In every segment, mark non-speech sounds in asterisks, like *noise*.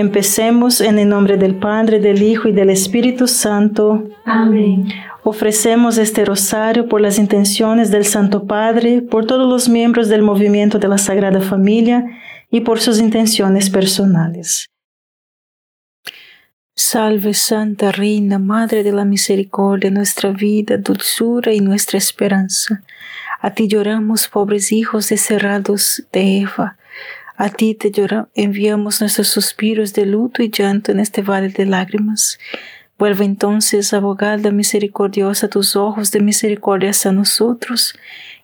Empecemos en el nombre del Padre, del Hijo y del Espíritu Santo. Amén. Ofrecemos este rosario por las intenciones del Santo Padre, por todos los miembros del movimiento de la Sagrada Familia y por sus intenciones personales. Salve Santa Reina, Madre de la Misericordia, nuestra vida, dulzura y nuestra esperanza. A ti lloramos, pobres hijos deserrados de Eva. A ti te enviamos nuestros suspiros de luto y llanto en este valle de lágrimas. Vuelve entonces, abogada misericordiosa, tus ojos de misericordia a nosotros,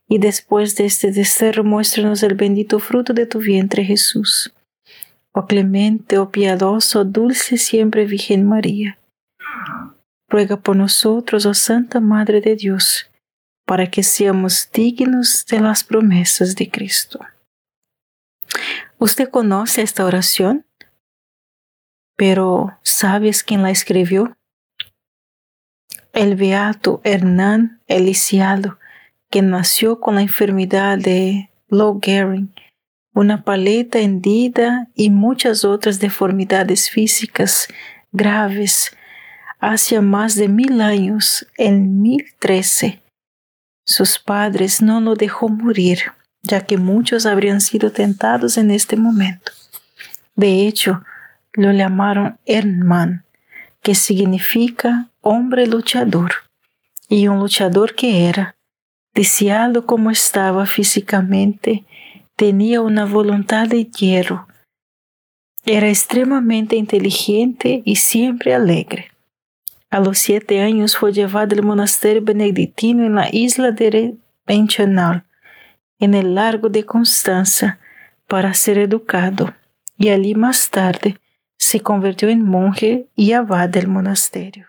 y después de este desterro muéstranos el bendito fruto de tu vientre, Jesús. Oh clemente, oh piadoso, dulce siempre Virgen María. Ruega por nosotros, oh Santa Madre de Dios, para que seamos dignos de las promesas de Cristo. ¿Usted conoce esta oración? Pero ¿sabes quién la escribió? el beato Hernán Elisiado, que nació con la enfermedad de Lou Gehrig, una paleta hendida y muchas otras deformidades físicas graves hace más de mil años, en 1013. Sus padres no lo dejó morir, ya que muchos habrían sido tentados en este momento. De hecho, lo llamaron Hernán, que significa hombre luchador, y un luchador que era, deseado como estaba físicamente, tenía una voluntad de hierro. Era extremadamente inteligente y siempre alegre. A los siete años fue llevado al monasterio benedictino en la isla de Renchanal, en el largo de Constanza, para ser educado, y allí más tarde se convirtió en monje y abad del monasterio.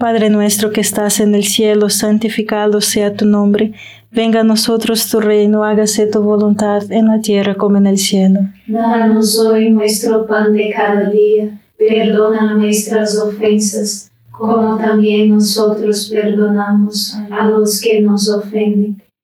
Padre nuestro que estás en el cielo, santificado sea tu nombre. Venga a nosotros tu reino, hágase tu voluntad en la tierra como en el cielo. Danos hoy nuestro pan de cada día. Perdona nuestras ofensas, como también nosotros perdonamos a los que nos ofenden.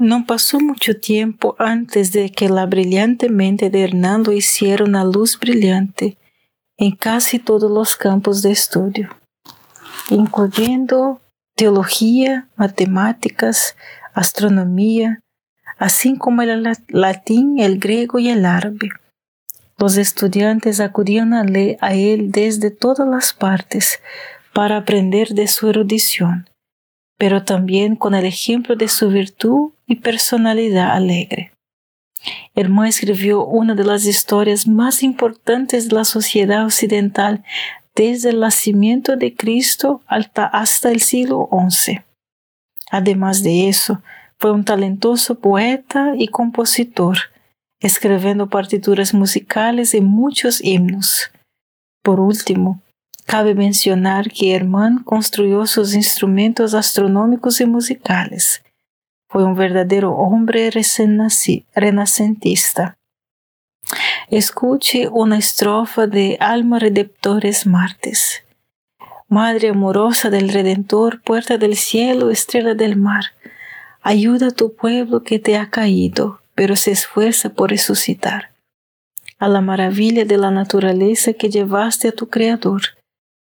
No pasó mucho tiempo antes de que la brillante mente de Hernando hiciera una luz brillante en casi todos los campos de estudio, incluyendo teología, matemáticas, astronomía, así como el latín, el griego y el árabe. Los estudiantes acudían a, a él desde todas las partes para aprender de su erudición pero también con el ejemplo de su virtud personalidad alegre. Hermán escribió una de las historias más importantes de la sociedad occidental desde el nacimiento de Cristo hasta el siglo XI. Además de eso, fue un talentoso poeta y compositor, escribiendo partituras musicales y muchos himnos. Por último, Cabe mencionar que Hermann construyó sus instrumentos astronómicos y musicales. Fue un verdadero hombre renacentista. Escuche una estrofa de Alma Redemptores Martes. Madre amorosa del Redentor, puerta del cielo, estrella del mar, ayuda a tu pueblo que te ha caído, pero se esfuerza por resucitar. A la maravilla de la naturaleza que llevaste a tu Creador,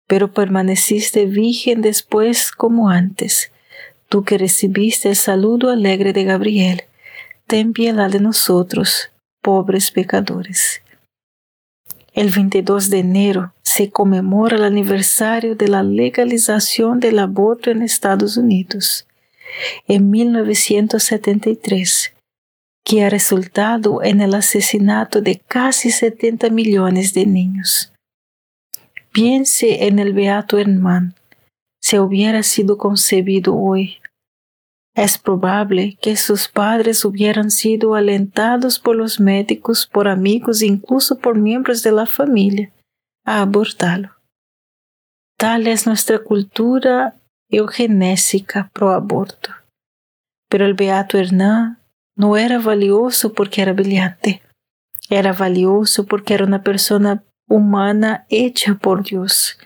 pero permaneciste virgen después como antes. Tú que recibiste el saludo alegre de Gabriel, ten piedad de nosotros, pobres pecadores. El 22 de enero se conmemora el aniversario de la legalización del aborto en Estados Unidos. En 1973, que ha resultado en el asesinato de casi 70 millones de niños. Piense en el beato Herman, si hubiera sido concebido hoy. Es probable que sus padres hubieran sido alentados por los médicos, por amigos, incluso por miembros de la familia, a abortarlo. Tal es nuestra cultura eugenésica pro aborto. Pero el beato Hernán no era valioso porque era brillante. Era valioso porque era una persona humana hecha por Dios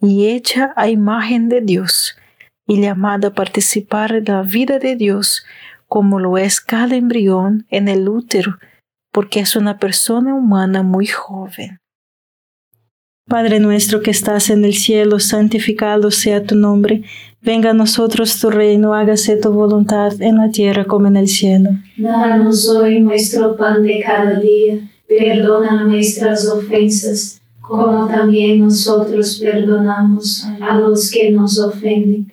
y hecha a imagen de Dios y llamada a participar de la vida de Dios como lo es cada embrión en el útero, porque es una persona humana muy joven. Padre nuestro que estás en el cielo, santificado sea tu nombre, venga a nosotros tu reino, hágase tu voluntad en la tierra como en el cielo. Danos hoy nuestro pan de cada día perdona nuestras ofensas, como también nosotros perdonamos a los que nos ofenden,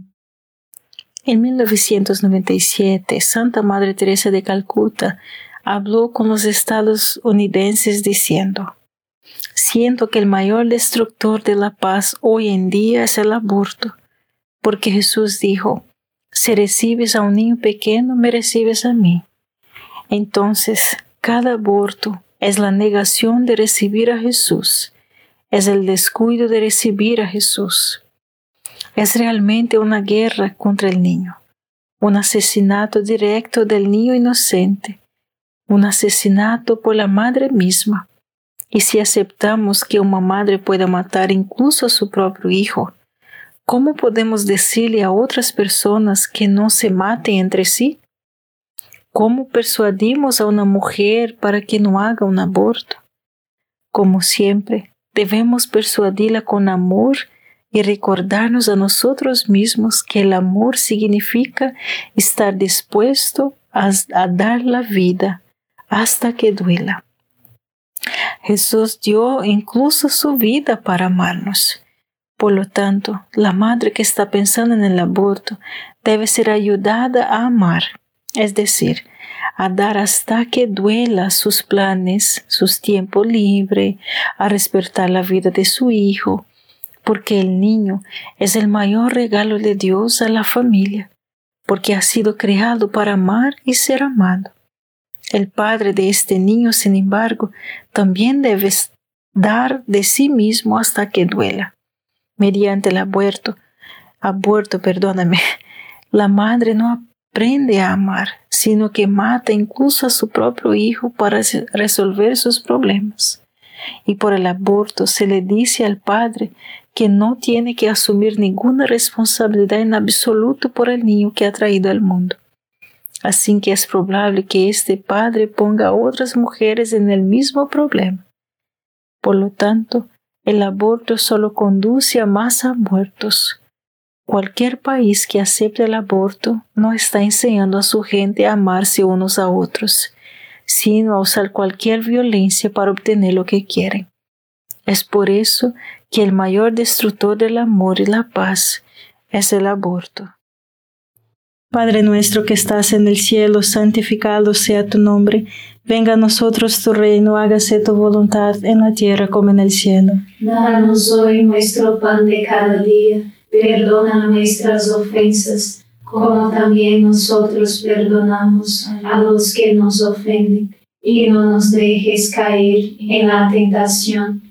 En 1997, Santa Madre Teresa de Calcuta habló con los estadounidenses diciendo, Siento que el mayor destructor de la paz hoy en día es el aborto, porque Jesús dijo, si recibes a un niño pequeño, me recibes a mí. Entonces, cada aborto es la negación de recibir a Jesús, es el descuido de recibir a Jesús. Es realmente una guerra contra el niño, un asesinato directo del niño inocente, un asesinato por la madre misma. Y si aceptamos que una madre pueda matar incluso a su propio hijo, ¿cómo podemos decirle a otras personas que no se maten entre sí? ¿Cómo persuadimos a una mujer para que no haga un aborto? Como siempre, debemos persuadirla con amor y recordarnos a nosotros mismos que el amor significa estar dispuesto a, a dar la vida hasta que duela. Jesús dio incluso su vida para amarnos. Por lo tanto, la madre que está pensando en el aborto debe ser ayudada a amar, es decir, a dar hasta que duela sus planes, sus tiempos libres, a respetar la vida de su hijo, porque el niño es el mayor regalo de Dios a la familia, porque ha sido creado para amar y ser amado. El padre de este niño, sin embargo, también debe dar de sí mismo hasta que duela. Mediante el aborto, aborto, perdóname, *laughs* la madre no aprende a amar, sino que mata incluso a su propio hijo para resolver sus problemas. Y por el aborto se le dice al padre que no tiene que asumir ninguna responsabilidad en absoluto por el niño que ha traído al mundo. Así que es probable que este padre ponga a otras mujeres en el mismo problema. Por lo tanto, el aborto solo conduce a más abortos. Cualquier país que acepte el aborto no está enseñando a su gente a amarse unos a otros, sino a usar cualquier violencia para obtener lo que quieren. Es por eso que el mayor destructor del amor y la paz es el aborto. Padre nuestro que estás en el cielo, santificado sea tu nombre. Venga a nosotros tu reino, hágase tu voluntad en la tierra como en el cielo. Danos hoy nuestro pan de cada día, perdona nuestras ofensas, como también nosotros perdonamos a los que nos ofenden, y no nos dejes caer en la tentación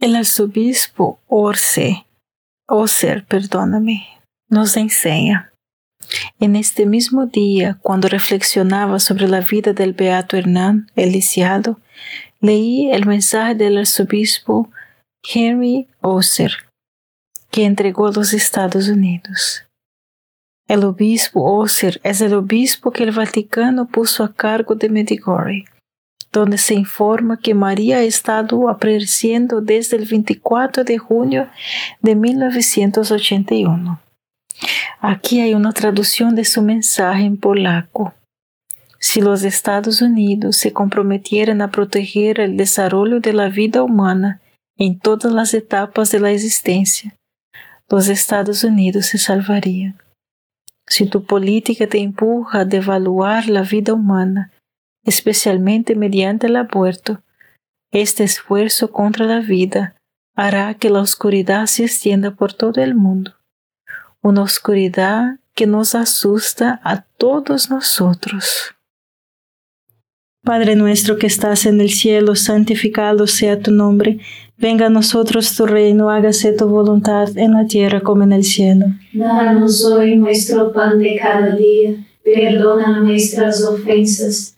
El arzobispo Orce, Oser, perdóname, nos enseña. En este mismo día, cuando reflexionaba sobre la vida del beato Hernán, el leí el mensaje del arzobispo Henry Oser, que entregó los Estados Unidos. El obispo Oser es el obispo que el Vaticano puso a cargo de Medjugorje, donde se informa que María ha estado apareciendo desde el 24 de junio de 1981. Aquí hay una traducción de su mensaje en polaco. Si los Estados Unidos se comprometieran a proteger el desarrollo de la vida humana en todas las etapas de la existencia, los Estados Unidos se salvarían. Si tu política te empuja a devaluar la vida humana, especialmente mediante el aborto, Este esfuerzo contra la vida hará que la oscuridad se extienda por todo el mundo, una oscuridad que nos asusta a todos nosotros. Padre nuestro que estás en el cielo, santificado sea tu nombre, venga a nosotros tu reino, hágase tu voluntad en la tierra como en el cielo. Danos hoy nuestro pan de cada día, perdona nuestras ofensas,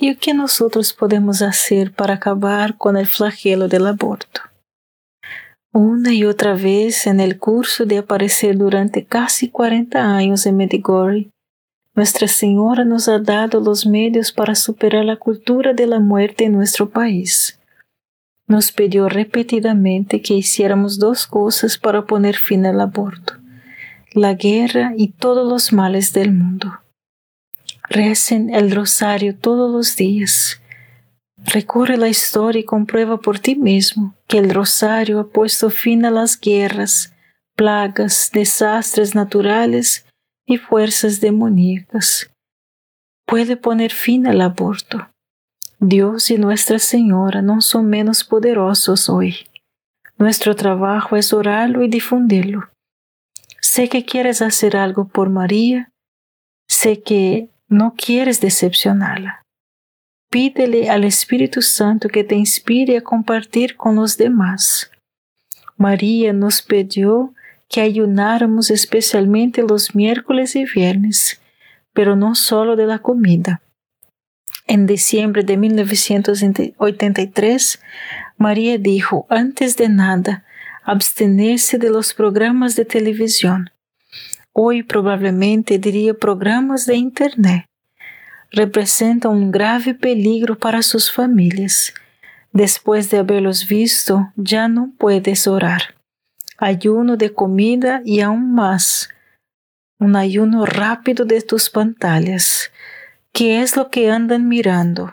¿Y qué nosotros podemos hacer para acabar con el flagelo del aborto? Una y otra vez en el curso de aparecer durante casi 40 años en Medjugorje, Nuestra Señora nos ha dado los medios para superar la cultura de la muerte en nuestro país. Nos pidió repetidamente que hiciéramos dos cosas para poner fin al aborto, la guerra y todos los males del mundo. Recen el rosario todos los días. Recorre la historia y comprueba por ti mismo que el rosario ha puesto fin a las guerras, plagas, desastres naturales y fuerzas demoníacas. Puede poner fin al aborto. Dios y Nuestra Señora no son menos poderosos hoy. Nuestro trabajo es orarlo y difundirlo. Sé que quieres hacer algo por María. Sé que no quieres decepcionarla. Pídele al Espíritu Santo que te inspire a compartir con los demás. María nos pidió que ayunáramos especialmente los miércoles y viernes, pero no solo de la comida. En diciembre de 1983, María dijo, antes de nada, abstenerse de los programas de televisión. Hoy probablemente diría programas de Internet. Representa un grave peligro para sus familias. Después de haberlos visto, ya no puedes orar. Ayuno de comida y aún más, un ayuno rápido de tus pantallas. ¿Qué es lo que andan mirando?